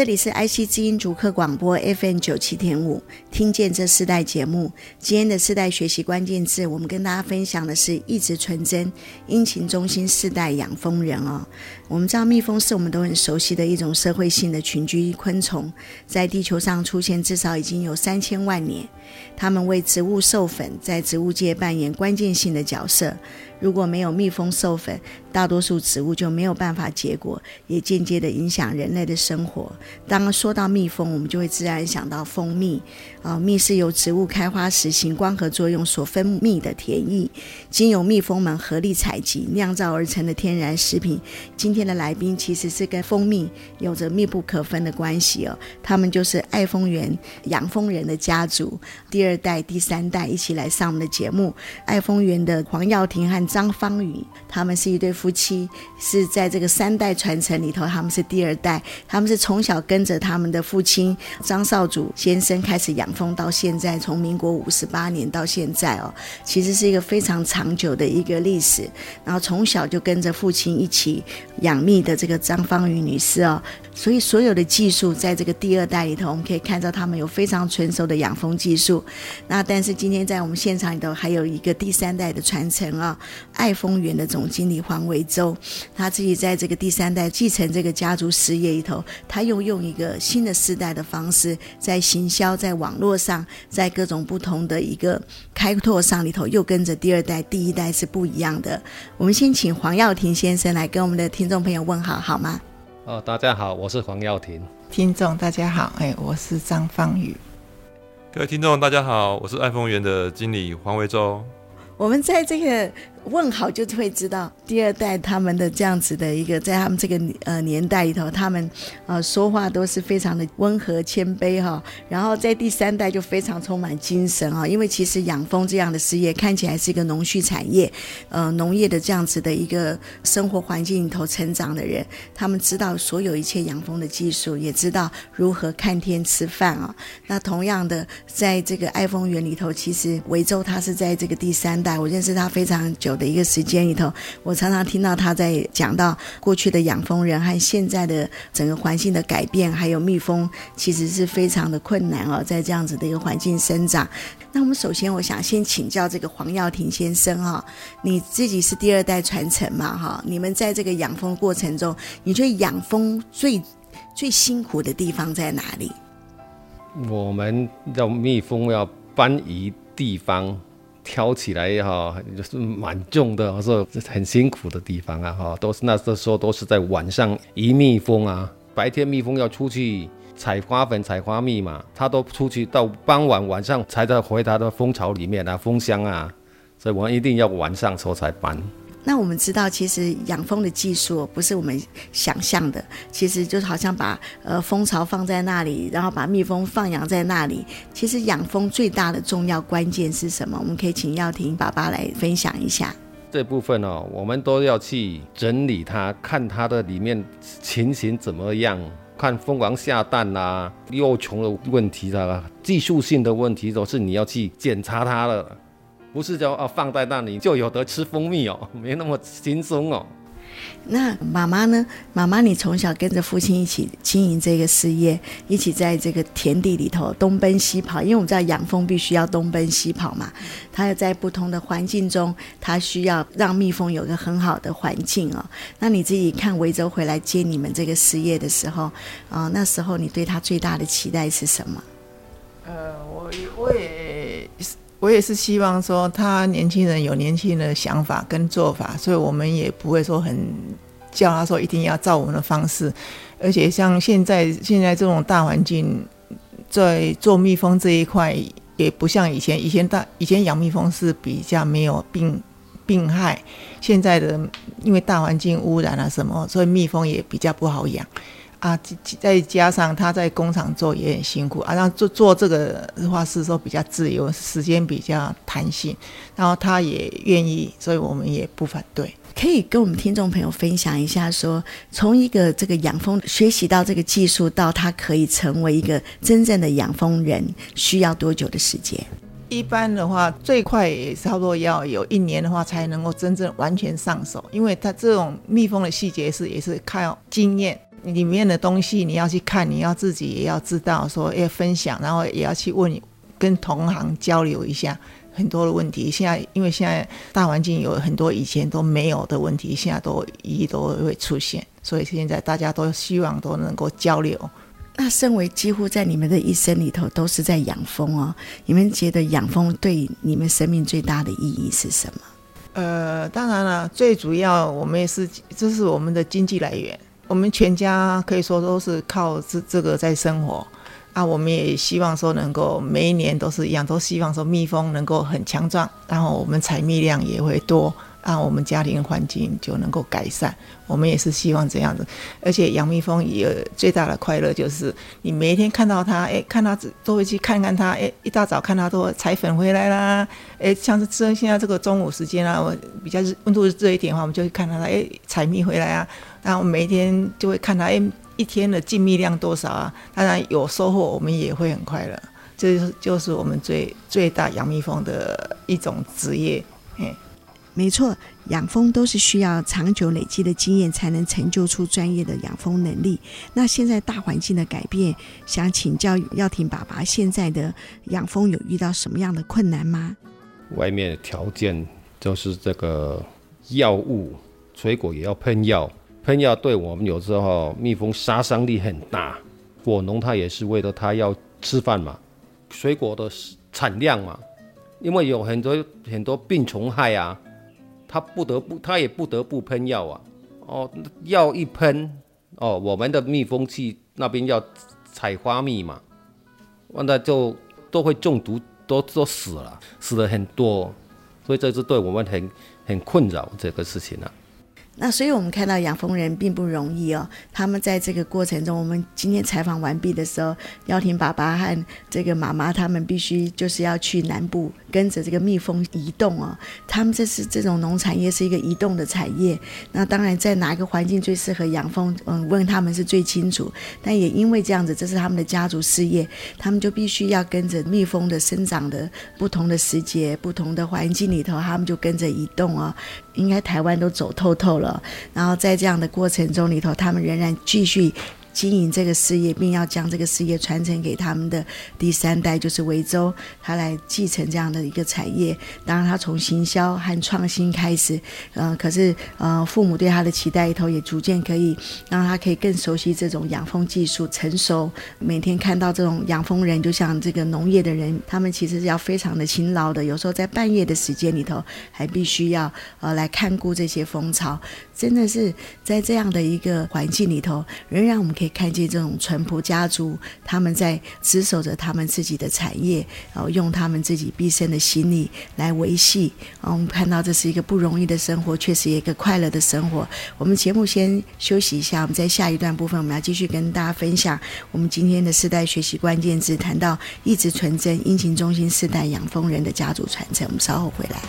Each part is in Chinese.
这里是爱惜之音主客广播 FM 九七点五，听见这世代节目。今天的世代学习关键字，我们跟大家分享的是一直纯真、殷勤忠心世代养蜂人哦。我们知道蜜蜂是我们都很熟悉的一种社会性的群居昆虫，在地球上出现至少已经有三千万年。它们为植物授粉，在植物界扮演关键性的角色。如果没有蜜蜂授粉，大多数植物就没有办法结果，也间接的影响人类的生活。当说到蜜蜂，我们就会自然想到蜂蜜。啊，蜜是由植物开花时行光合作用所分泌的甜液，经由蜜蜂们合力采集酿造而成的天然食品。今天的来宾其实是跟蜂蜜有着密不可分的关系哦，他们就是爱蜂园养蜂人的家族，第二代、第三代一起来上我们的节目。爱蜂园的黄耀庭和张芳宇，他们是一对夫妻，是在这个三代传承里头，他们是第二代，他们是从小跟着他们的父亲张少祖先生开始养蜂，到现在从民国五十八年到现在哦，其实是一个非常长久的一个历史。然后从小就跟着父亲一起养蜜的这个张芳予女士哦，所以所有的技术在这个第二代里头，我们可以看到他们有非常纯熟的养蜂技术。那但是今天在我们现场里头还有一个第三代的传承啊，爱蜂园的总经理黄维洲，他自己在这个第三代继承这个家族事业里头，他又用一个新的世代的方式，在行销，在网络上，在各种不同的一个开拓上里头，又跟着第二代、第一代是不一样的。我们先请黄耀庭先生来跟我们的听众朋友问好，好吗？哦，大家好，我是黄耀庭。听众大家好，哎，我是张芳宇。各位听众大家好，我是爱丰园的经理黄维洲。我们在这个。问好就会知道第二代他们的这样子的一个，在他们这个呃年代里头，他们呃说话都是非常的温和谦卑哈。然后在第三代就非常充满精神啊，因为其实养蜂这样的事业看起来是一个农畜产业，呃农业的这样子的一个生活环境里头成长的人，他们知道所有一切养蜂的技术，也知道如何看天吃饭啊。那同样的，在这个爱蜂园里头，其实维州他是在这个第三代，我认识他非常久。有的一个时间里头，我常常听到他在讲到过去的养蜂人和现在的整个环境的改变，还有蜜蜂其实是非常的困难哦，在这样子的一个环境生长。那我们首先我想先请教这个黄耀庭先生哈，你自己是第二代传承嘛哈？你们在这个养蜂过程中，你觉得养蜂最最辛苦的地方在哪里？我们要蜜蜂要搬移地方。挑起来哈，就是蛮重的，是很辛苦的地方啊哈，都是那时候都是在晚上一蜜蜂啊，白天蜜蜂要出去采花粉、采花蜜嘛，它都出去到傍晚晚上才在回它的蜂巢里面啊，蜂箱啊，所以我们一定要晚上时候才搬。那我们知道，其实养蜂的技术不是我们想象的，其实就是好像把呃蜂巢放在那里，然后把蜜蜂放养在那里。其实养蜂最大的重要关键是什么？我们可以请耀庭爸爸来分享一下。这部分哦，我们都要去整理它，看它的里面情形怎么样，看蜂王下蛋啊、幼虫的问题的技术性的问题，都是你要去检查它的。不是叫哦，放在那里就有得吃蜂蜜哦，没那么轻松哦。那妈妈呢？妈妈，你从小跟着父亲一起经营这个事业，一起在这个田地里头东奔西跑，因为我们知道养蜂必须要东奔西跑嘛。他要在不同的环境中，他需要让蜜蜂有个很好的环境哦。那你自己看维州回来接你们这个事业的时候，啊、呃，那时候你对他最大的期待是什么？呃，我我也。我也是希望说，他年轻人有年轻人的想法跟做法，所以我们也不会说很叫他说一定要照我们的方式。而且像现在现在这种大环境，在做蜜蜂这一块，也不像以前，以前大以前养蜜蜂是比较没有病病害，现在的因为大环境污染啊什么，所以蜜蜂也比较不好养。啊，再加上他在工厂做也很辛苦啊，然后做做这个的话是说比较自由，时间比较弹性，然后他也愿意，所以我们也不反对。可以跟我们听众朋友分享一下说，说从一个这个养蜂学习到这个技术，到他可以成为一个真正的养蜂人，需要多久的时间？一般的话，最快也差不多要有一年的话，才能够真正完全上手。因为它这种蜜蜂的细节是也是靠经验，里面的东西你要去看，你要自己也要知道，说要分享，然后也要去问，跟同行交流一下很多的问题。现在因为现在大环境有很多以前都没有的问题，现在都一一都会出现，所以现在大家都希望都能够交流。那身为几乎在你们的一生里头都是在养蜂哦，你们觉得养蜂对你们生命最大的意义是什么？呃，当然了，最主要我们也是这是我们的经济来源，我们全家可以说都是靠这这个在生活啊。我们也希望说能够每一年都是一样，都希望说蜜蜂能够很强壮，然后我们采蜜量也会多。让我们家庭环境就能够改善，我们也是希望这样子。而且养蜜蜂也最大的快乐就是，你每一天看到它，哎，看它都会去看看它，哎，一大早看它都采粉回来啦，哎，像是这现在这个中午时间啊，我比较温度热一点的话，我们就会看它，哎，采蜜回来啊。然后每一天就会看他，哎，一天的进蜜量多少啊？当然有收获，我们也会很快乐。这就是就是我们最最大养蜜蜂的一种职业，哎。没错，养蜂都是需要长久累积的经验，才能成就出专业的养蜂能力。那现在大环境的改变，想请教耀庭爸爸，现在的养蜂有遇到什么样的困难吗？外面的条件就是这个药物，水果也要喷药，喷药对我们有时候蜜蜂杀伤力很大。果农他也是为了他要吃饭嘛，水果的产量嘛，因为有很多很多病虫害啊。他不得不，他也不得不喷药啊！哦，药一喷，哦，我们的蜜蜂去那边要采花蜜嘛，那就都会中毒，都都死了，死了很多，所以这是对我们很很困扰这个事情啊。那所以，我们看到养蜂人并不容易哦。他们在这个过程中，我们今天采访完毕的时候，耀庭爸爸和这个妈妈他们必须就是要去南部，跟着这个蜜蜂移动哦。他们这是这种农产业是一个移动的产业。那当然，在哪一个环境最适合养蜂，嗯，问他们是最清楚。但也因为这样子，这是他们的家族事业，他们就必须要跟着蜜蜂的生长的不同的时节、不同的环境里头，他们就跟着移动哦。应该台湾都走透透了，然后在这样的过程中里头，他们仍然继续。经营这个事业，并要将这个事业传承给他们的第三代，就是维州，他来继承这样的一个产业。当然，他从行销和创新开始，嗯、呃，可是呃，父母对他的期待里头，也逐渐可以让他可以更熟悉这种养蜂技术，成熟。每天看到这种养蜂人，就像这个农业的人，他们其实是要非常的勤劳的，有时候在半夜的时间里头，还必须要呃来看顾这些蜂巢。真的是在这样的一个环境里头，仍然我们可以看见这种淳朴家族，他们在执守着他们自己的产业，然后用他们自己毕生的心力来维系。我们看到这是一个不容易的生活，确实一个快乐的生活。我们节目先休息一下，我们在下一段部分，我们要继续跟大家分享我们今天的世代学习关键字，谈到一直纯真殷勤中心世代养蜂人的家族传承。我们稍后回来。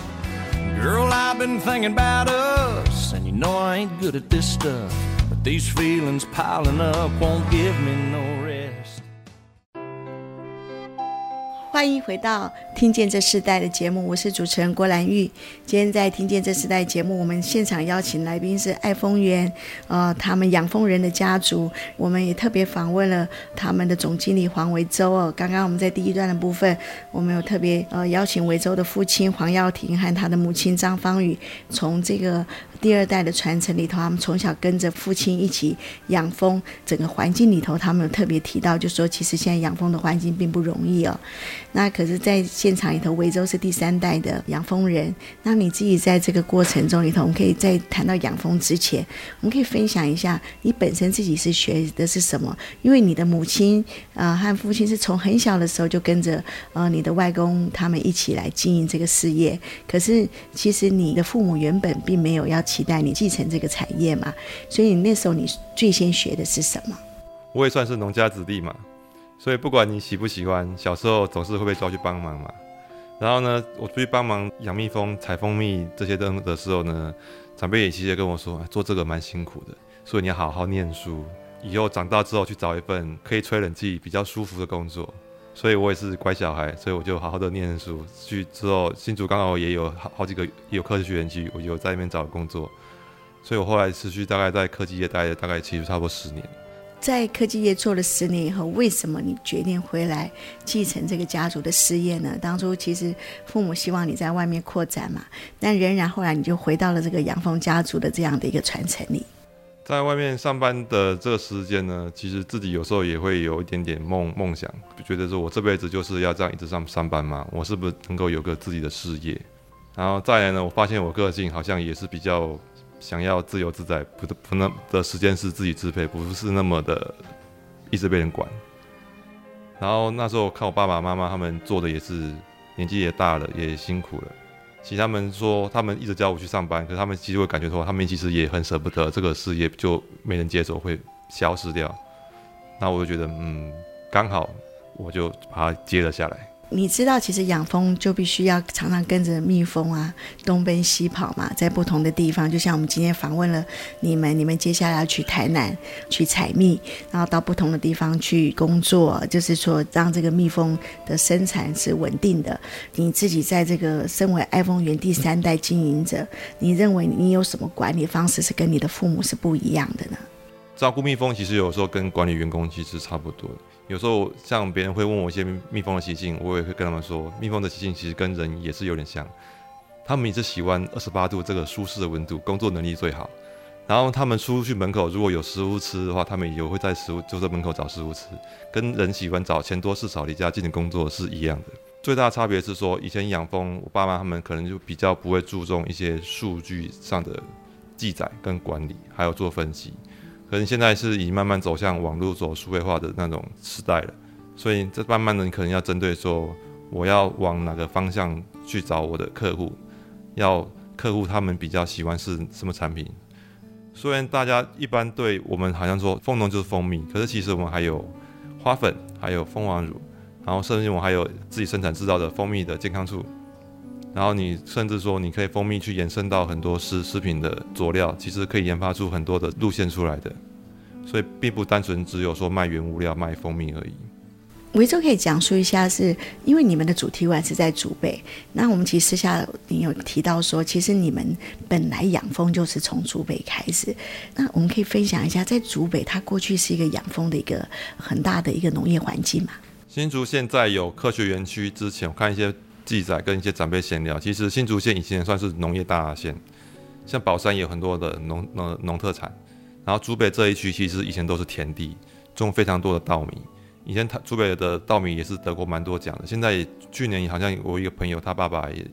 Girl, I've been thinking about us, and you know I ain't good at this stuff, these feelings piling up won't give me no rest. 欢迎回到《听见这世代》的节目，我是主持人郭兰玉。今天在《听见这世代》节目，我们现场邀请来宾是爱蜂源，呃，他们养蜂人的家族。我们也特别访问了他们的总经理黄维洲哦。刚刚我们在第一段的部分，我们有特别呃邀请维洲的父亲黄耀庭和他的母亲张芳雨，从这个。第二代的传承里头，他们从小跟着父亲一起养蜂，整个环境里头，他们有特别提到，就说其实现在养蜂的环境并不容易哦。那可是，在现场里头，维州是第三代的养蜂人。那你自己在这个过程中里头，我们可以在谈到养蜂之前，我们可以分享一下你本身自己是学的是什么？因为你的母亲啊、和父亲是从很小的时候就跟着呃你的外公他们一起来经营这个事业。可是其实你的父母原本并没有要。期待你继承这个产业嘛？所以那时候你最先学的是什么？我也算是农家子弟嘛，所以不管你喜不喜欢，小时候总是会被抓去帮忙嘛。然后呢，我出去帮忙养蜜蜂、采蜂蜜这些灯的时候呢，长辈也其实跟我说，做这个蛮辛苦的，所以你要好好念书，以后长大之后去找一份可以吹冷气、比较舒服的工作。所以我也是乖小孩，所以我就好好的念书。去之后，新竹刚好也有好好几个有科学园区，我就在那边找工作。所以我后来持续大概在科技业待了大概其实差不多十年。在科技业做了十年以后，为什么你决定回来继承这个家族的事业呢？当初其实父母希望你在外面扩展嘛，但仍然后来你就回到了这个养蜂家族的这样的一个传承里。在外面上班的这个时间呢，其实自己有时候也会有一点点梦梦想，觉得说我这辈子就是要这样一直上上班嘛，我是不是能够有个自己的事业？然后再来呢，我发现我个性好像也是比较。想要自由自在，不不那的时间是自己支配，不是那么的一直被人管。然后那时候看我爸爸妈妈他们做的也是年纪也大了，也辛苦了。其实他们说他们一直叫我去上班，可是他们其实会感觉说他们其实也很舍不得这个事业就没人接手会消失掉。那我就觉得嗯，刚好我就把它接了下来。你知道，其实养蜂就必须要常常跟着蜜蜂啊东奔西跑嘛，在不同的地方。就像我们今天访问了你们，你们接下来要去台南去采蜜，然后到不同的地方去工作，就是说让这个蜜蜂的生产是稳定的。你自己在这个身为爱蜂园第三代经营者，你认为你有什么管理方式是跟你的父母是不一样的呢？照顾蜜蜂其实有时候跟管理员工其实差不多。有时候像别人会问我一些蜜蜂的习性，我也会跟他们说，蜜蜂的习性其实跟人也是有点像。他们也是喜欢二十八度这个舒适的温度，工作能力最好。然后他们出去门口如果有食物吃的话，他们也会在食物就在门口找食物吃，跟人喜欢找钱多事少离家近的工作是一样的。最大的差别是说，以前养蜂，我爸妈他们可能就比较不会注重一些数据上的记载跟管理，还有做分析。可能现在是已慢慢走向网络走数位化的那种时代了，所以这慢慢的你可能要针对说，我要往哪个方向去找我的客户，要客户他们比较喜欢是什么产品。虽然大家一般对我们好像说蜂农就是蜂蜜，可是其实我们还有花粉，还有蜂王乳，然后甚至我还有自己生产制造的蜂蜜的健康醋。然后你甚至说，你可以蜂蜜去延伸到很多食食品的佐料，其实可以研发出很多的路线出来的，所以并不单纯只有说卖原物料、卖蜂蜜而已。维州可以讲述一下是，是因为你们的主题馆是在竹北，那我们其实私下你有提到说，其实你们本来养蜂就是从竹北开始，那我们可以分享一下，在竹北它过去是一个养蜂的一个很大的一个农业环境嘛？新竹现在有科学园区之前，我看一些。记载跟一些长辈闲聊，其实新竹县以前算是农业大县，像宝山也有很多的农农农特产，然后竹北这一区其实以前都是田地，种非常多的稻米，以前他竹北的稻米也是得过蛮多奖的，现在去年好像我一个朋友他爸爸也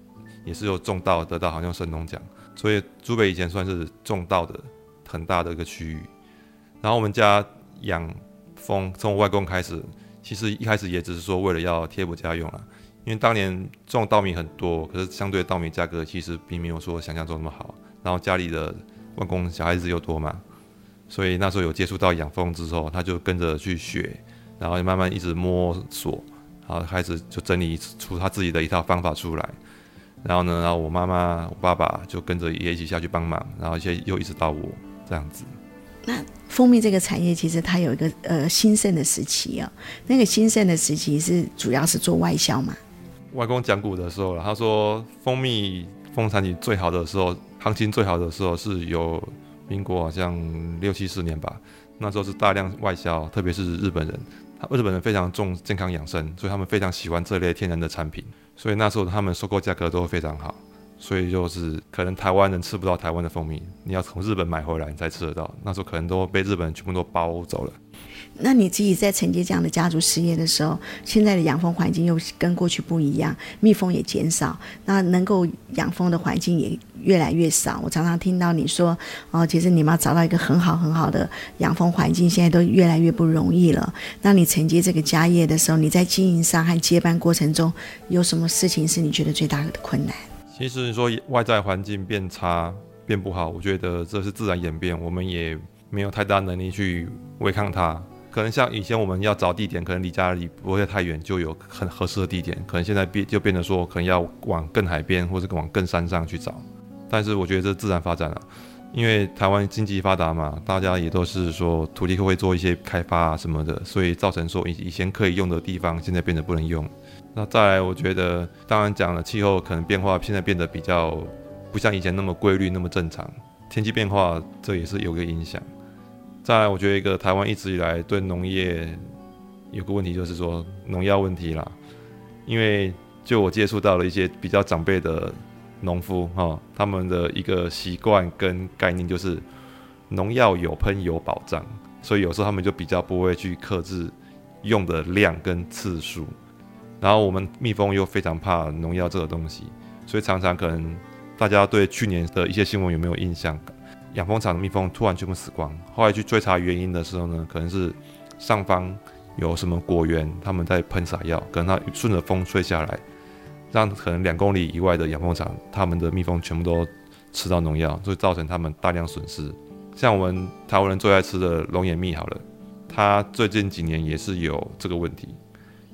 也是有种稻得到好像神农奖，所以竹北以前算是种稻的很大的一个区域，然后我们家养蜂从我外公开始，其实一开始也只是说为了要贴补家用了。因为当年种稻米很多，可是相对稻米价格其实并没有说想象中那么好。然后家里的外公小孩子又多嘛，所以那时候有接触到养蜂之后，他就跟着去学，然后慢慢一直摸索，然后开始就整理出他自己的一套方法出来。然后呢，然后我妈妈、我爸爸就跟着也一起下去帮忙，然后一些又一直到我这样子。那蜂蜜这个产业其实它有一个呃兴盛的时期哦，那个兴盛的时期是主要是做外销嘛？外公讲古的时候，他说蜂蜜蜂产品最好的时候，行情最好的时候是有民国好像六七十年吧，那时候是大量外销，特别是日本人，日本人非常重健康养生，所以他们非常喜欢这类天然的产品，所以那时候他们收购价格都非常好，所以就是可能台湾人吃不到台湾的蜂蜜，你要从日本买回来你才吃得到，那时候可能都被日本人全部都包走了。那你自己在承接这样的家族事业的时候，现在的养蜂环境又跟过去不一样，蜜蜂也减少，那能够养蜂的环境也越来越少。我常常听到你说，哦，其实你们要找到一个很好很好的养蜂环境，现在都越来越不容易了。那你承接这个家业的时候，你在经营上和接班过程中，有什么事情是你觉得最大的困难？其实你说外在环境变差、变不好，我觉得这是自然演变，我们也没有太大能力去违抗它。可能像以前我们要找地点，可能离家里不会太远，就有很合适的地点。可能现在变就变得说，可能要往更海边或者往更山上去找。但是我觉得这自然发展了，因为台湾经济发达嘛，大家也都是说土地会做一些开发啊什么的，所以造成说以以前可以用的地方，现在变得不能用。那再来，我觉得当然讲了气候可能变化，现在变得比较不像以前那么规律、那么正常。天气变化，这也是有个影响。再来，我觉得一个台湾一直以来对农业有个问题，就是说农药问题啦。因为就我接触到了一些比较长辈的农夫哈，他们的一个习惯跟概念就是农药有喷有保障，所以有时候他们就比较不会去克制用的量跟次数。然后我们蜜蜂又非常怕农药这个东西，所以常常可能大家对去年的一些新闻有没有印象？养蜂场的蜜蜂突然全部死光，后来去追查原因的时候呢，可能是上方有什么果园他们在喷洒药，可能它顺着风吹下来，让可能两公里以外的养蜂场他们的蜜蜂全部都吃到农药，就会造成他们大量损失。像我们台湾人最爱吃的龙眼蜜好了，它最近几年也是有这个问题，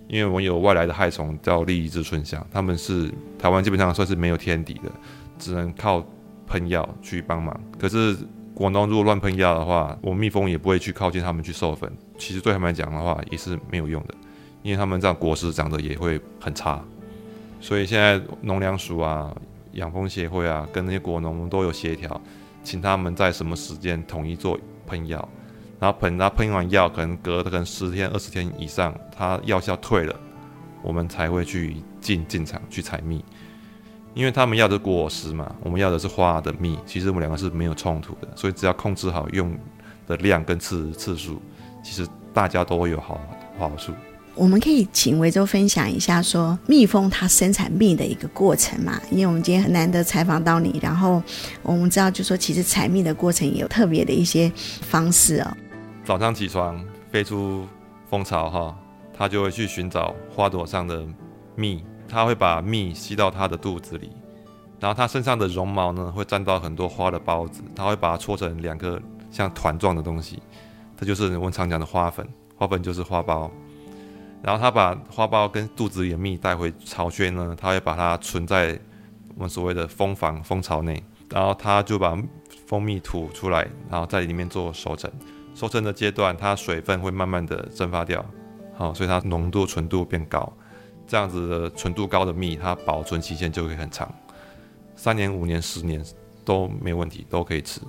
因为我们有外来的害虫叫利益之春香，他们是台湾基本上算是没有天敌的，只能靠。喷药去帮忙，可是果农如果乱喷药的话，我蜜蜂也不会去靠近他们去授粉。其实对他们来讲的话，也是没有用的，因为他们这样果实长得也会很差。所以现在农粮署啊、养蜂协会啊，跟那些果农都有协调，请他们在什么时间统一做喷药，然后喷他喷完药，可能隔可能十天、二十天以上，它药效退了，我们才会去进进场去采蜜。因为他们要的果实嘛，我们要的是花的蜜，其实我们两个是没有冲突的，所以只要控制好用的量跟次次数，其实大家都会有好好处。我们可以请维州分享一下，说蜜蜂它生产蜜的一个过程嘛？因为我们今天很难得采访到你，然后我们知道，就说其实采蜜的过程也有特别的一些方式哦。早上起床飞出蜂巢哈，它就会去寻找花朵上的蜜。它会把蜜吸到它的肚子里，然后它身上的绒毛呢，会沾到很多花的孢子，它会把它搓成两个像团状的东西，这就是我们常讲的花粉。花粉就是花苞，然后它把花苞跟肚子里的蜜带回巢穴呢，它会把它存在我们所谓的蜂房蜂巢内，然后它就把蜂蜜吐出来，然后在里面做熟成。熟成的阶段，它水分会慢慢的蒸发掉，好，所以它浓度纯度变高。这样子的纯度高的蜜，它保存期限就会很长，三年、五年、十年都没问题，都可以吃。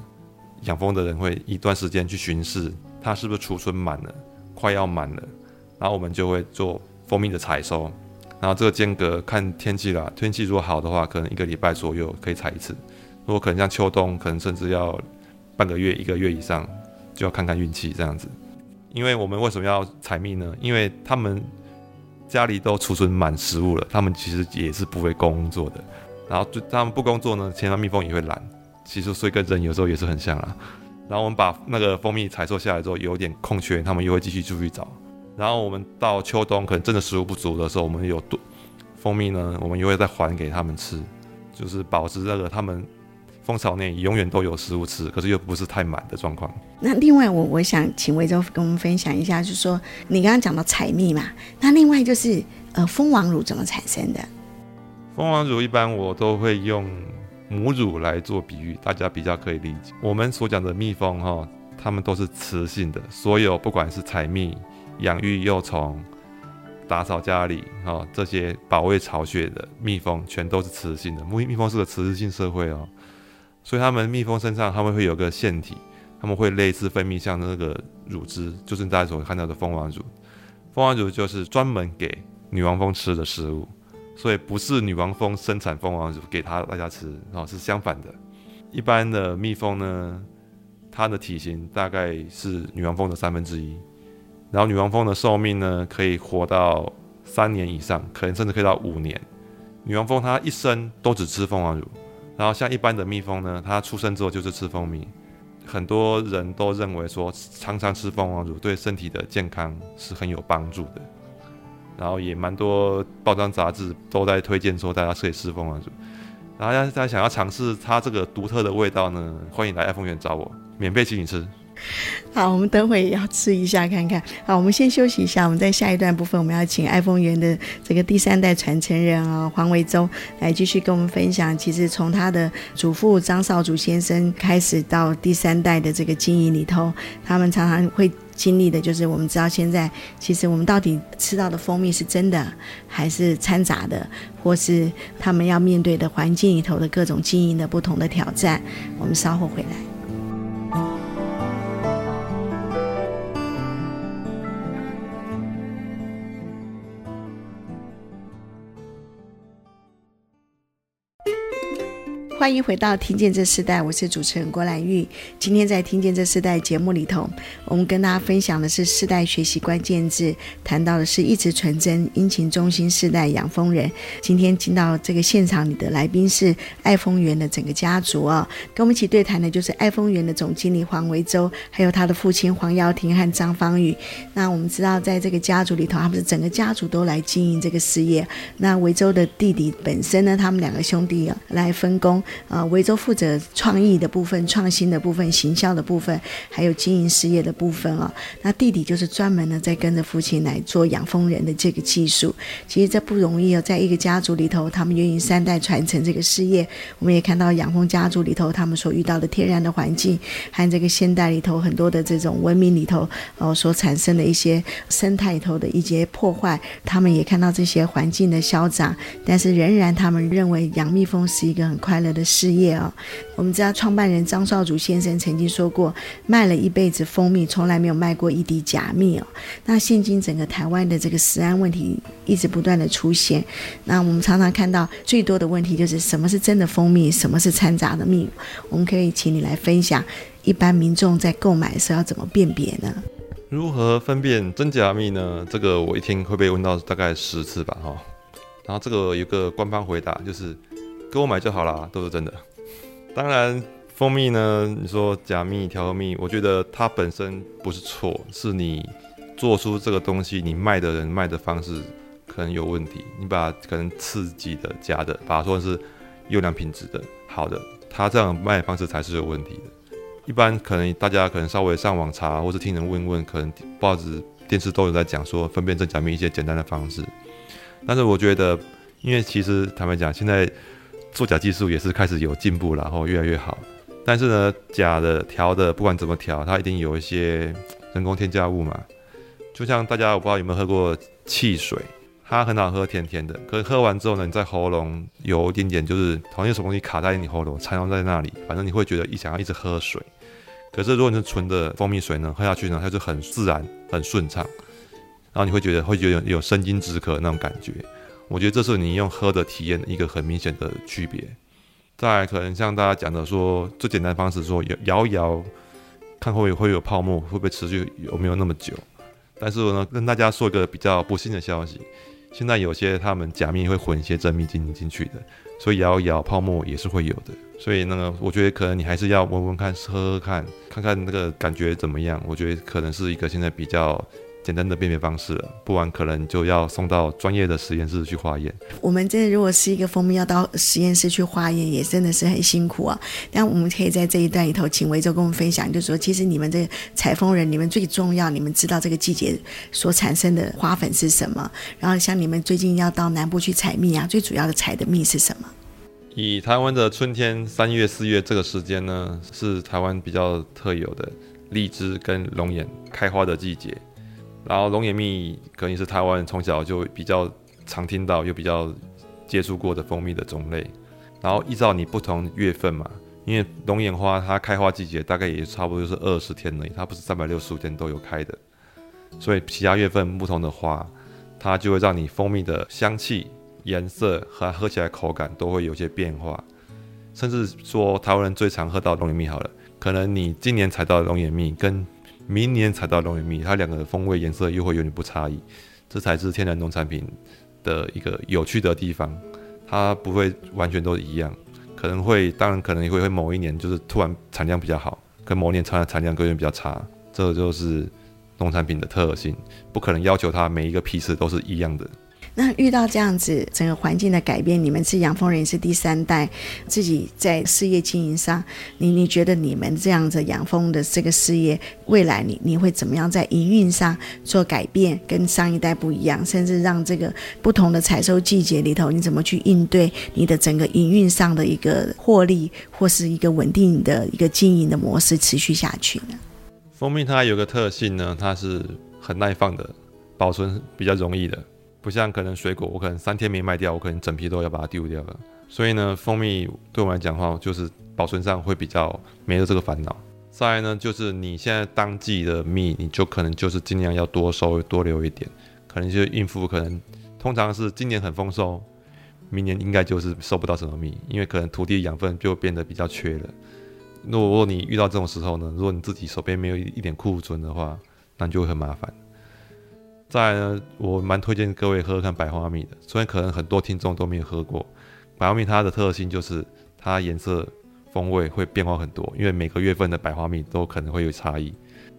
养蜂的人会一段时间去巡视，它是不是储存满了，快要满了，然后我们就会做蜂蜜的采收。然后这个间隔看天气啦，天气如果好的话，可能一个礼拜左右可以采一次；如果可能像秋冬，可能甚至要半个月、一个月以上，就要看看运气这样子。因为我们为什么要采蜜呢？因为他们。家里都储存满食物了，他们其实也是不会工作的。然后就他们不工作呢，其他蜜蜂也会懒。其实所以跟人有时候也是很像啊。然后我们把那个蜂蜜采收下来之后，有点空缺，他们又会继续出去找。然后我们到秋冬可能真的食物不足的时候，我们有多蜂蜜呢，我们又会再还给他们吃，就是保持那个他们。蜂巢内永远都有食物吃，可是又不是太满的状况。那另外我，我我想请维州跟我们分享一下，就是说你刚刚讲到采蜜嘛，那另外就是呃蜂王乳怎么产生的？蜂王乳一般我都会用母乳来做比喻，大家比较可以理解。我们所讲的蜜蜂哈，它们都是雌性的，所有不管是采蜜、养育幼虫、打扫家里哈，这些保卫巢穴的蜜蜂，全都是雌性的。蜜蜜蜂是个雌性社会哦。所以它们蜜蜂身上，它们会有个腺体，它们会类似分泌像那个乳汁，就是大家所看到的蜂王乳。蜂王乳就是专门给女王蜂吃的食物，所以不是女王蜂生产蜂王乳给它大家吃，哦，是相反的。一般的蜜蜂呢，它的体型大概是女王蜂的三分之一，然后女王蜂的寿命呢，可以活到三年以上，可能甚至可以到五年。女王蜂它一生都只吃蜂王乳。然后像一般的蜜蜂呢，它出生之后就是吃蜂蜜。很多人都认为说，常常吃蜂王乳对身体的健康是很有帮助的。然后也蛮多报章杂志都在推荐说，大家可以吃蜂王乳。然后大家想要尝试它这个独特的味道呢，欢迎来爱蜂园找我，免费请你吃。好，我们等会要吃一下看看。好，我们先休息一下。我们在下一段部分，我们要请爱丰园的这个第三代传承人啊，黄维洲来继续跟我们分享。其实从他的祖父张少祖先生开始到第三代的这个经营里头，他们常常会经历的就是，我们知道现在其实我们到底吃到的蜂蜜是真的还是掺杂的，或是他们要面对的环境里头的各种经营的不同的挑战。我们稍后回来。欢迎回到《听见这世代》，我是主持人郭兰玉。今天在《听见这世代》节目里头，我们跟大家分享的是世代学习关键字，谈到的是一直纯真、殷勤忠心世代养蜂人。今天进到这个现场里的来宾是爱蜂园的整个家族啊、哦，跟我们一起对谈的就是爱蜂园的总经理黄维洲，还有他的父亲黄耀庭和张芳宇。那我们知道，在这个家族里头，他们是整个家族都来经营这个事业。那维洲的弟弟本身呢，他们两个兄弟来分工。呃，维州负责创意的部分、创新的部分、行销的部分，还有经营事业的部分啊、哦。那弟弟就是专门呢在跟着父亲来做养蜂人的这个技术。其实这不容易哦，在一个家族里头，他们愿意三代传承这个事业。我们也看到养蜂家族里头，他们所遇到的天然的环境，和这个现代里头很多的这种文明里头，哦，所产生的一些生态里头的一些破坏。他们也看到这些环境的消长，但是仍然他们认为养蜜蜂是一个很快乐的事业啊、哦，我们知道创办人张少祖先生曾经说过，卖了一辈子蜂蜜，从来没有卖过一滴假蜜哦。那现今整个台湾的这个食安问题一直不断的出现，那我们常常看到最多的问题就是什么是真的蜂蜜，什么是掺杂的蜜。我们可以请你来分享，一般民众在购买的时候要怎么辨别呢？如何分辨真假蜜呢？这个我一天会被问到大概十次吧，哈。然后这个有个官方回答就是。给我买就好了，都是真的。当然，蜂蜜呢，你说假蜜、调和蜜，我觉得它本身不是错，是你做出这个东西，你卖的人卖的方式可能有问题。你把可能刺激的、假的，把它说是优良品质的、好的，它这样卖方式才是有问题的。一般可能大家可能稍微上网查，或是听人问问，可能报纸、电视都有在讲说分辨真假蜜一些简单的方式。但是我觉得，因为其实坦白讲，现在做假技术也是开始有进步，然后越来越好。但是呢，假的调的不管怎么调，它一定有一些人工添加物嘛。就像大家我不知道有没有喝过汽水，它很好喝，甜甜的。可是喝完之后呢，你在喉咙有一点点，就是好像有什么东西卡在你喉咙，缠绕在那里，反正你会觉得一想要一直喝水。可是如果你是纯的蜂蜜水呢，喝下去呢，它就很自然、很顺畅，然后你会觉得会觉得有生津止渴那种感觉。我觉得这是你用喝的体验一个很明显的区别。再，可能像大家讲的说，最简单的方式说摇一摇，看会不会有泡沫，会不会持续有没有那么久。但是呢，跟大家说一个比较不幸的消息，现在有些他们假蜜会混一些真蜜进进去的，所以摇摇泡沫也是会有的。所以那个，我觉得可能你还是要闻闻看，喝喝看，看看那个感觉怎么样。我觉得可能是一个现在比较。简单的辨别方式了，不然可能就要送到专业的实验室去化验。我们真的如果是一个蜂蜜，要到实验室去化验，也真的是很辛苦啊。但我们可以在这一段里头，请维州跟我们分享，就是说，其实你们这个采蜂人，你们最重要，你们知道这个季节所产生的花粉是什么。然后像你们最近要到南部去采蜜啊，最主要的采的蜜是什么？以台湾的春天三月四月这个时间呢，是台湾比较特有的荔枝跟龙眼开花的季节。然后龙眼蜜可能是台湾从小就比较常听到又比较接触过的蜂蜜的种类。然后依照你不同月份嘛，因为龙眼花它开花季节大概也差不多就是二十天而已，它不是三百六十五天都有开的。所以其他月份不同的花，它就会让你蜂蜜的香气、颜色和喝起来口感都会有些变化。甚至说台湾人最常喝到龙眼蜜好了，可能你今年采到的龙眼蜜跟明年采到龙眼蜜，它两个的风味颜色又会有点不差异，这才是天然农产品的一个有趣的地方。它不会完全都一样，可能会，当然可能也会会某一年就是突然产量比较好，跟某一年产产量可能比较差，这就是农产品的特性，不可能要求它每一个批次都是一样的。那遇到这样子整个环境的改变，你们是养蜂人是第三代，自己在事业经营上，你你觉得你们这样子养蜂的这个事业，未来你你会怎么样在营运上做改变，跟上一代不一样，甚至让这个不同的采收季节里头，你怎么去应对你的整个营运上的一个获利，或是一个稳定的一个经营的模式持续下去呢？蜂蜜它有个特性呢，它是很耐放的，保存比较容易的。不像可能水果，我可能三天没卖掉，我可能整批都要把它丢掉了。所以呢，蜂蜜对我们来讲的话，就是保存上会比较没有这个烦恼。再来呢，就是你现在当季的蜜，你就可能就是尽量要多收多留一点，可能就应付可能通常是今年很丰收，明年应该就是收不到什么蜜，因为可能土地养分就变得比较缺了。如果你遇到这种时候呢，如果你自己手边没有一点库存的话，那就会很麻烦。再来呢，我蛮推荐各位喝喝看百花蜜的，虽然可能很多听众都没有喝过。百花蜜它的特性就是它颜色、风味会变化很多，因为每个月份的百花蜜都可能会有差异。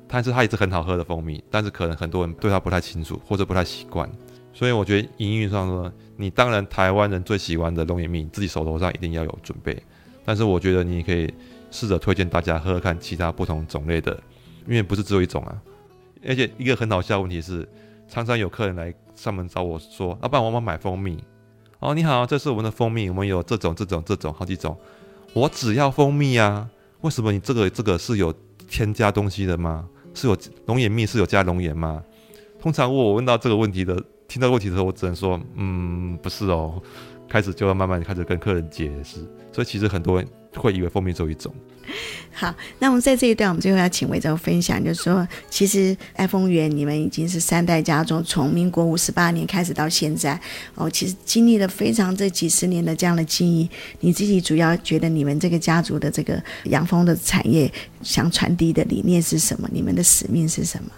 但是它也是很好喝的蜂蜜，但是可能很多人对它不太清楚或者不太习惯。所以我觉得营运上说，你当然台湾人最喜欢的龙眼蜜，自己手头上一定要有准备。但是我觉得你可以试着推荐大家喝喝看其他不同种类的，因为不是只有一种啊。而且一个很好笑的问题是。常常有客人来上门找我说：“老板，我们买蜂蜜。”哦，你好，这是我们的蜂蜜，我们有这种、这种、这种好几种。我只要蜂蜜啊，为什么你这个这个是有添加东西的吗？是有龙眼蜜是有加龙眼吗？通常我问到这个问题的，听到问题的时候，我只能说：“嗯，不是哦。”开始就要慢慢开始跟客人解释，所以其实很多会以为蜂蜜只有一种。好，那我们在这一段，我们最后要请魏总分享，就是说，其实爱蜂园你们已经是三代家族，从民国五十八年开始到现在，哦，其实经历了非常这几十年的这样的经营。你自己主要觉得你们这个家族的这个养蜂的产业想传递的理念是什么？你们的使命是什么？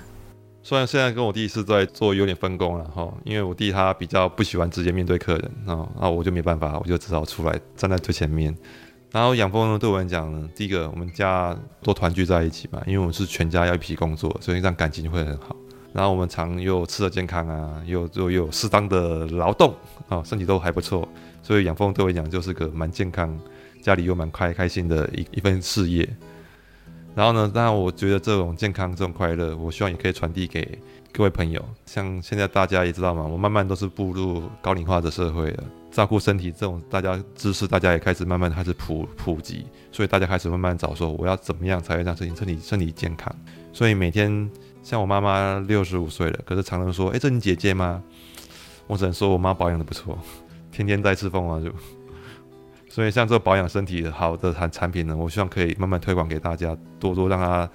虽然现在跟我弟是在做有点分工了哈，因为我弟他比较不喜欢直接面对客人啊，那我就没办法，我就只好出来站在最前面。然后养蜂呢，对我来讲呢，第一个我们家都团聚在一起嘛，因为我们是全家要一起工作，所以这样感情会很好。然后我们常又吃得健康啊，又又又有适当的劳动啊，身体都还不错，所以养蜂对我来讲就是个蛮健康，家里又蛮开开心的一一份事业。然后呢，当然我觉得这种健康、这种快乐，我希望也可以传递给各位朋友。像现在大家也知道嘛，我慢慢都是步入高龄化的社会了，照顾身体这种大家知识，大家也开始慢慢开始普普及，所以大家开始慢慢找说，我要怎么样才会让身体身体身体健康。所以每天像我妈妈六十五岁了，可是常常说，哎，这你姐姐吗？我只能说我妈保养得不错，天天在吃蜂王乳。所以像这保养身体好的产产品呢，我希望可以慢慢推广给大家，多多让他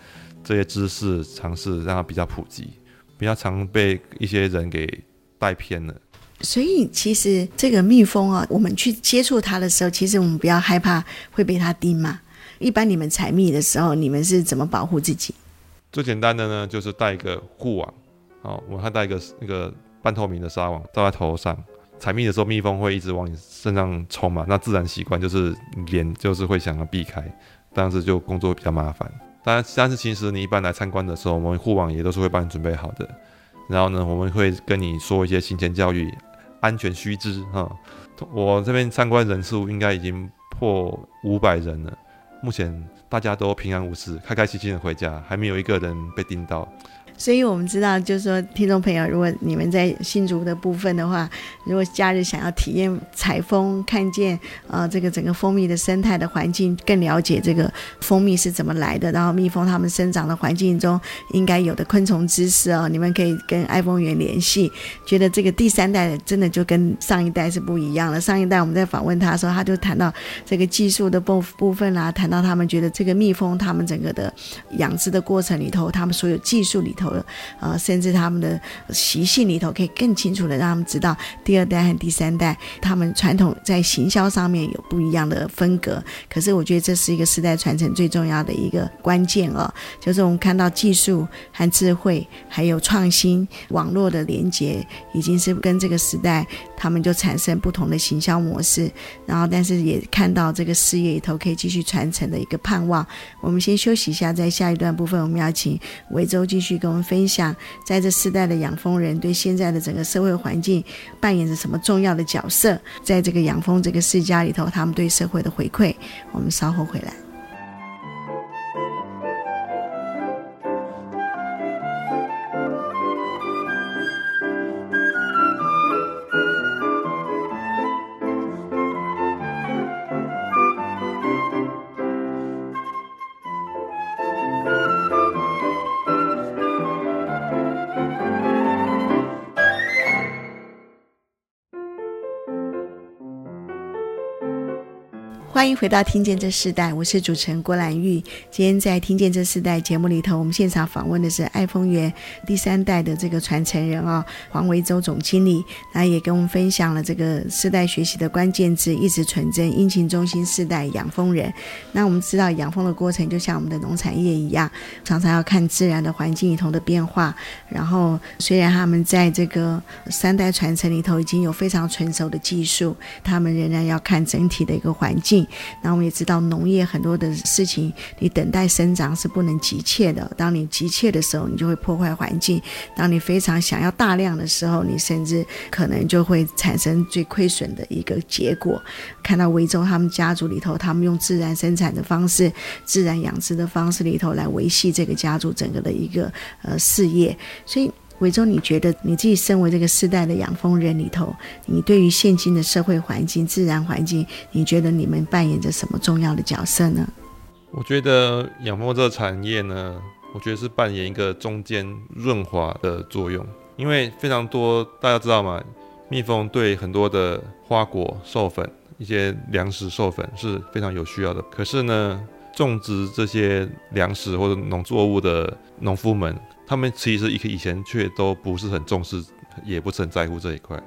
这些知识尝试让它比较普及，不要常被一些人给带偏了。所以其实这个蜜蜂啊，我们去接触它的时候，其实我们不要害怕会被它叮嘛。一般你们采蜜的时候，你们是怎么保护自己？最简单的呢，就是带一个护网，好，我还带一个那个半透明的纱网罩在头上。采蜜的时候，蜜蜂会一直往你身上冲嘛，那自然习惯就是脸就是会想要避开，但是就工作比较麻烦。当然，但是其实你一般来参观的时候，我们护网也都是会帮你准备好的。然后呢，我们会跟你说一些行前教育，安全须知哈。我这边参观人数应该已经破五百人了，目前大家都平安无事，开开心心的回家，还没有一个人被盯到。所以我们知道，就是说，听众朋友，如果你们在新竹的部分的话，如果假日想要体验采蜂，看见呃这个整个蜂蜜的生态的环境，更了解这个蜂蜜是怎么来的，然后蜜蜂它们生长的环境中应该有的昆虫知识哦，你们可以跟爱蜂园联系。觉得这个第三代真的就跟上一代是不一样了。上一代我们在访问他的时候，他就谈到这个技术的部部分啦、谈到他们觉得这个蜜蜂他们整个的养殖的过程里头，他们所有技术里头。呃，甚至他们的习性里头，可以更清楚的让他们知道第二代和第三代，他们传统在行销上面有不一样的风格。可是我觉得这是一个时代传承最重要的一个关键哦，就是我们看到技术和智慧，还有创新网络的连接，已经是跟这个时代。他们就产生不同的行销模式，然后但是也看到这个事业里头可以继续传承的一个盼望。我们先休息一下，在下一段部分，我们要请维州继续跟我们分享，在这世代的养蜂人对现在的整个社会环境扮演着什么重要的角色，在这个养蜂这个世家里头，他们对社会的回馈。我们稍后回来。欢迎回到《听见这世代》，我是主持人郭兰玉。今天在《听见这世代》节目里头，我们现场访问的是爱蜂园第三代的这个传承人啊、哦，黄维洲总经理，那也跟我们分享了这个世代学习的关键字：一直纯真、殷勤忠心世代养蜂人。那我们知道，养蜂的过程就像我们的农产业一样，常常要看自然的环境里头的变化。然后，虽然他们在这个三代传承里头已经有非常成熟的技术，他们仍然要看整体的一个环境。那我们也知道，农业很多的事情，你等待生长是不能急切的。当你急切的时候，你就会破坏环境；当你非常想要大量的时候，你甚至可能就会产生最亏损的一个结果。看到维州他们家族里头，他们用自然生产的方式、自然养殖的方式里头来维系这个家族整个的一个呃事业，所以。维州，你觉得你自己身为这个世代的养蜂人里头，你对于现今的社会环境、自然环境，你觉得你们扮演着什么重要的角色呢？我觉得养蜂这个产业呢，我觉得是扮演一个中间润滑的作用，因为非常多大家知道吗？蜜蜂对很多的花果授粉、一些粮食授粉是非常有需要的。可是呢，种植这些粮食或者农作物的农夫们。他们其实以以前却都不是很重视，也不是很在乎这一块。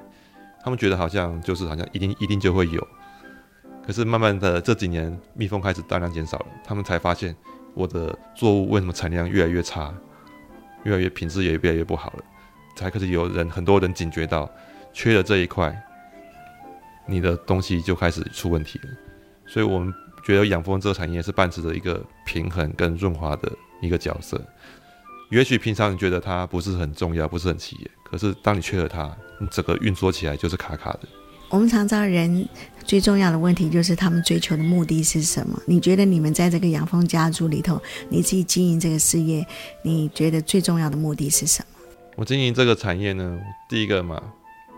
他们觉得好像就是好像一定一定就会有。可是慢慢的这几年，蜜蜂开始大量减少了，他们才发现我的作物为什么产量越来越差，越来越品质也越来越不好了。才开始有人很多人警觉到，缺了这一块，你的东西就开始出问题了。所以我们觉得养蜂这个产业是扮演着一个平衡跟润滑的一个角色。也许平常你觉得它不是很重要，不是很起眼，可是当你缺了它，你整个运作起来就是卡卡的。我们常知道人最重要的问题就是他们追求的目的是什么？你觉得你们在这个养蜂家族里头，你自己经营这个事业，你觉得最重要的目的是什么？我经营这个产业呢，第一个嘛，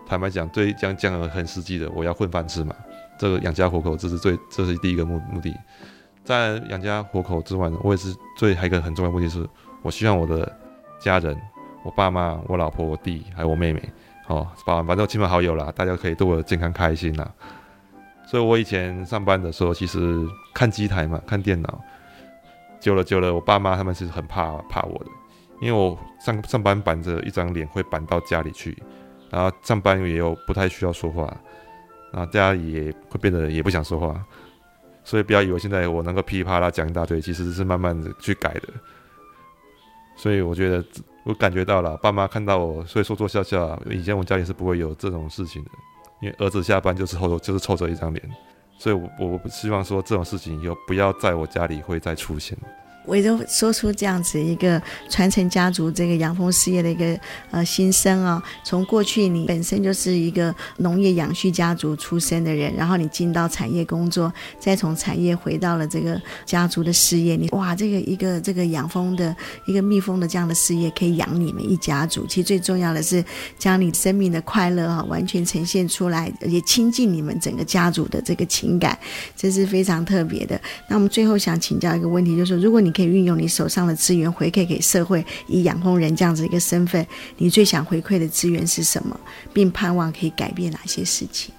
坦白讲，对讲讲很实际的，我要混饭吃嘛，这个养家活口，这是最，这是第一个目目的。在养家活口之外呢，我也是最还有一个很重要的目的是。我希望我的家人，我爸妈、我老婆、我弟还有我妹妹，哦，反正亲朋好友啦，大家可以度过健康开心啦。所以我以前上班的时候，其实看机台嘛，看电脑，久了久了，我爸妈他们是很怕怕我的，因为我上上班板着一张脸会板到家里去，然后上班也有不太需要说话，然后大家也会变得也不想说话，所以不要以为现在我能够噼里啪啦讲一大堆，其实是慢慢的去改的。所以我觉得我感觉到了，爸妈看到我，所以说说笑笑。以前我家里是不会有这种事情的，因为儿子下班就是后就是凑着一张脸，所以我我不希望说这种事情以后不要在我家里会再出现。维州说出这样子一个传承家族这个养蜂事业的一个呃心声啊，从过去你本身就是一个农业养畜家族出身的人，然后你进到产业工作，再从产业回到了这个家族的事业，你哇，这个一个这个养蜂的一个蜜蜂的这样的事业可以养你们一家族。其实最重要的是将你生命的快乐哈完全呈现出来，也亲近你们整个家族的这个情感，这是非常特别的。那我们最后想请教一个问题，就是如果你可以可以运用你手上的资源回馈给社会，以养蜂人这样子一个身份，你最想回馈的资源是什么？并盼望可以改变哪些事情？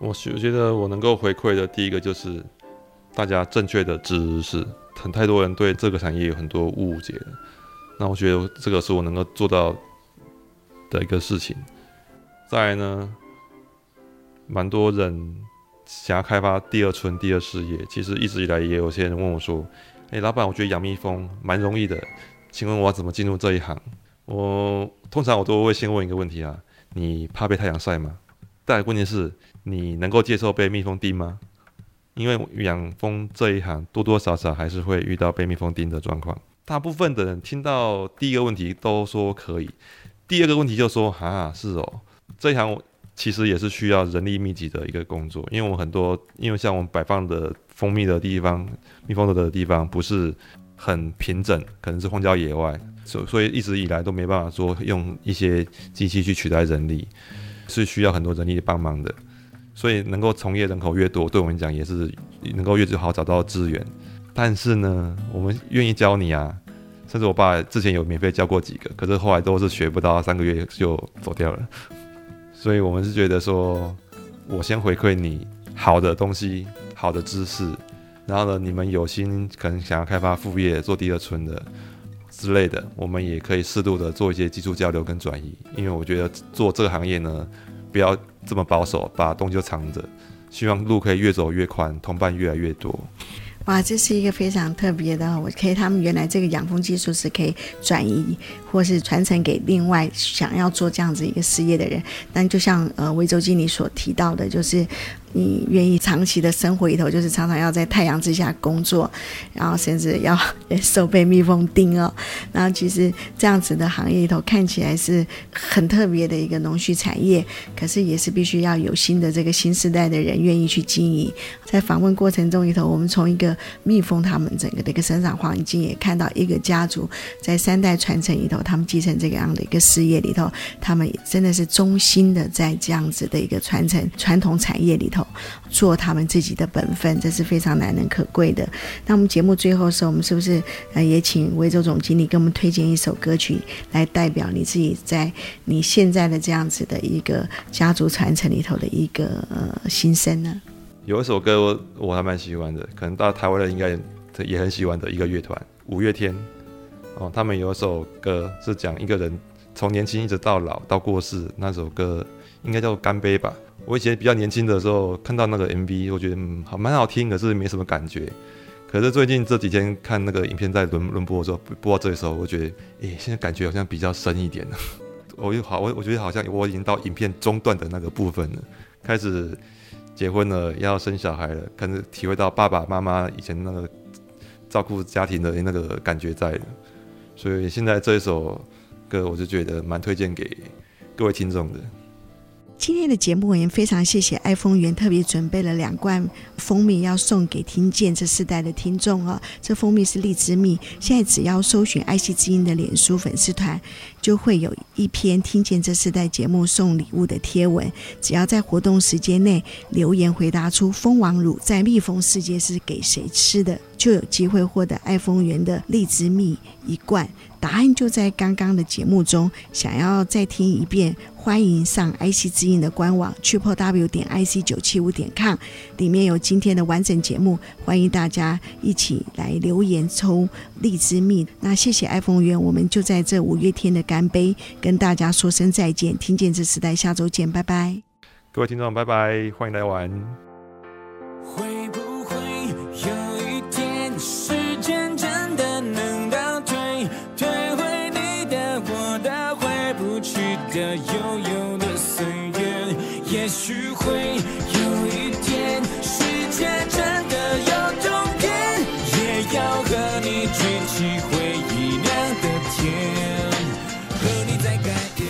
我觉觉得我能够回馈的第一个就是大家正确的知识，很太多人对这个产业有很多误解，那我觉得这个是我能够做到的一个事情。再来呢，蛮多人想要开发第二春、第二事业，其实一直以来也有些人问我说。哎，老板，我觉得养蜜蜂蛮容易的，请问我要怎么进入这一行？我通常我都会先问一个问题啊，你怕被太阳晒吗？但关键是，你能够接受被蜜蜂叮吗？因为养蜂这一行多多少少还是会遇到被蜜蜂叮的状况。大部分的人听到第一个问题都说可以，第二个问题就说啊，是哦，这一行其实也是需要人力密集的一个工作，因为我们很多，因为像我们摆放的蜂蜜的地方，蜜蜂的地方不是很平整，可能是荒郊野外，所所以一直以来都没办法说用一些机器去取代人力，是需要很多人力帮忙的。所以能够从业人口越多，对我们讲也是能够越好找到资源。但是呢，我们愿意教你啊，甚至我爸之前有免费教过几个，可是后来都是学不到三个月就走掉了。所以我们是觉得说，我先回馈你好的东西、好的知识，然后呢，你们有心可能想要开发副业、做第二春的之类的，我们也可以适度的做一些技术交流跟转移。因为我觉得做这个行业呢，不要这么保守，把东西就藏着。希望路可以越走越宽，同伴越来越多。哇，这是一个非常特别的，我可以他们原来这个养蜂技术是可以转移或是传承给另外想要做这样子一个事业的人。但就像呃，魏州经理所提到的，就是。你愿意长期的生活里头，就是常常要在太阳之下工作，然后甚至要受被蜜蜂叮哦。然后其实这样子的行业里头看起来是很特别的一个农畜产业，可是也是必须要有新的这个新时代的人愿意去经营。在访问过程中里头，我们从一个蜜蜂他们整个的一个生长环境，也看到一个家族在三代传承里头，他们继承这个样的一个事业里头，他们真的是衷心的在这样子的一个传承传统产业里头。做他们自己的本分，这是非常难能可贵的。那我们节目最后的时候，我们是不是呃也请威州总经理给我们推荐一首歌曲，来代表你自己在你现在的这样子的一个家族传承里头的一个呃心声呢？有一首歌我我还蛮喜欢的，可能到台湾人应该也很喜欢的一个乐团五月天哦，他们有一首歌是讲一个人从年轻一直到老到过世，那首歌应该叫《干杯》吧。我以前比较年轻的时候看到那个 MV，我觉得嗯好蛮好听，可是没什么感觉。可是最近这几天看那个影片在轮轮播的时候，播到这时候，我觉得诶、现在感觉好像比较深一点了。我又好，我我觉得好像我已经到影片中段的那个部分了，开始结婚了，要生小孩了，开始体会到爸爸妈妈以前那个照顾家庭的那个感觉在了。所以现在这一首歌，我就觉得蛮推荐给各位听众的。今天的节目，我也非常谢谢爱蜂园特别准备了两罐蜂蜜要送给听见这世代的听众哦。这蜂蜜是荔枝蜜，现在只要搜寻爱惜之音的脸书粉丝团，就会有一篇听见这世代节目送礼物的贴文。只要在活动时间内留言回答出蜂王乳在蜜蜂世界是给谁吃的，就有机会获得爱丰源的荔枝蜜一罐。答案就在刚刚的节目中。想要再听一遍，欢迎上 IC 之音的官网 triple w 点 ic 九七五点 com，里面有今天的完整节目，欢迎大家一起来留言抽荔枝蜜。那谢谢爱蜂园，我们就在这五月天的干杯，跟大家说声再见。听见这时代，下周见，拜拜。各位听众，拜拜，欢迎来玩。会不许会有一天，世界真的有终点，也要和你举起回忆亮的天，和你在改变。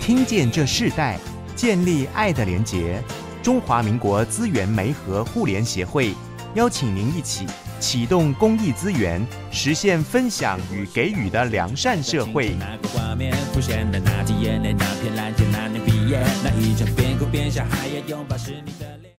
听见这世代，建立爱的连结。中华民国资源媒和互联协会邀请您一起启动公益资源，实现分享与给予的良善社会。那一张边哭边笑，还要拥抱是你的脸